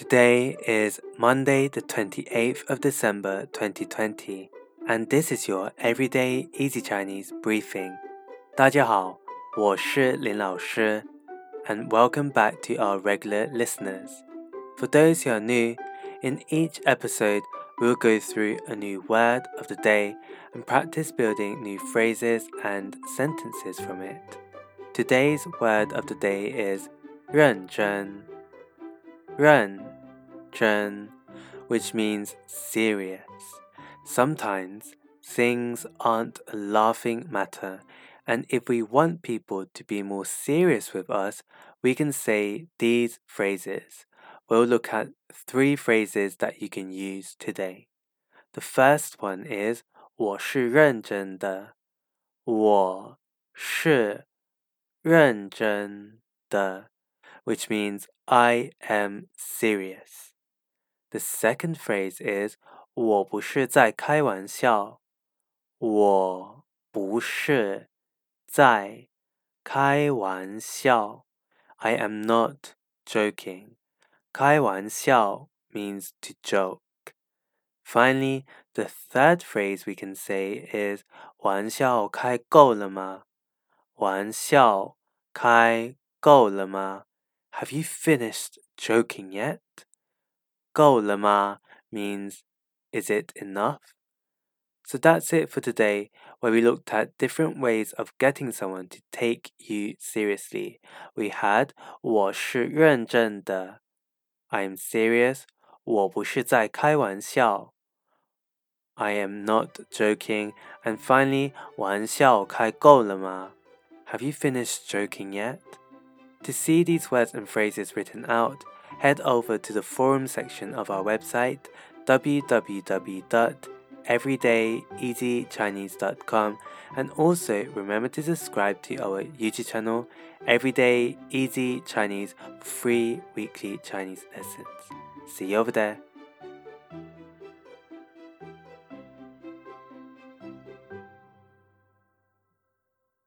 Today is Monday, the 28th of December 2020, and this is your Everyday Easy Chinese briefing. 大家好，我是林老师, and welcome back to our regular listeners. For those who are new, in each episode, we'll go through a new word of the day and practice building new phrases and sentences from it. Today's word of the day is 认真, 认真, which means serious. Sometimes things aren't a laughing matter, and if we want people to be more serious with us, we can say these phrases. We'll look at three phrases that you can use today. The first one is 我是认真的，我是认真的 which means I am serious. The second phrase is 我不是在开玩笑，我不是在开玩笑。I am not joking. 开玩笑 means to joke. Finally, the third phrase we can say is 玩笑开够了吗？玩笑开够了吗 ？have you finished joking yet? 够了吗 means is it enough? So that's it for today, where we looked at different ways of getting someone to take you seriously. We had 我是认真的 I'm serious. 我不是在开玩笑 I am not joking. And finally, 玩笑开够了吗 Have you finished joking yet? To see these words and phrases written out, head over to the forum section of our website www.everydayeasychinese.com and also remember to subscribe to our YouTube channel Everyday Easy Chinese free weekly Chinese lessons. See you over there.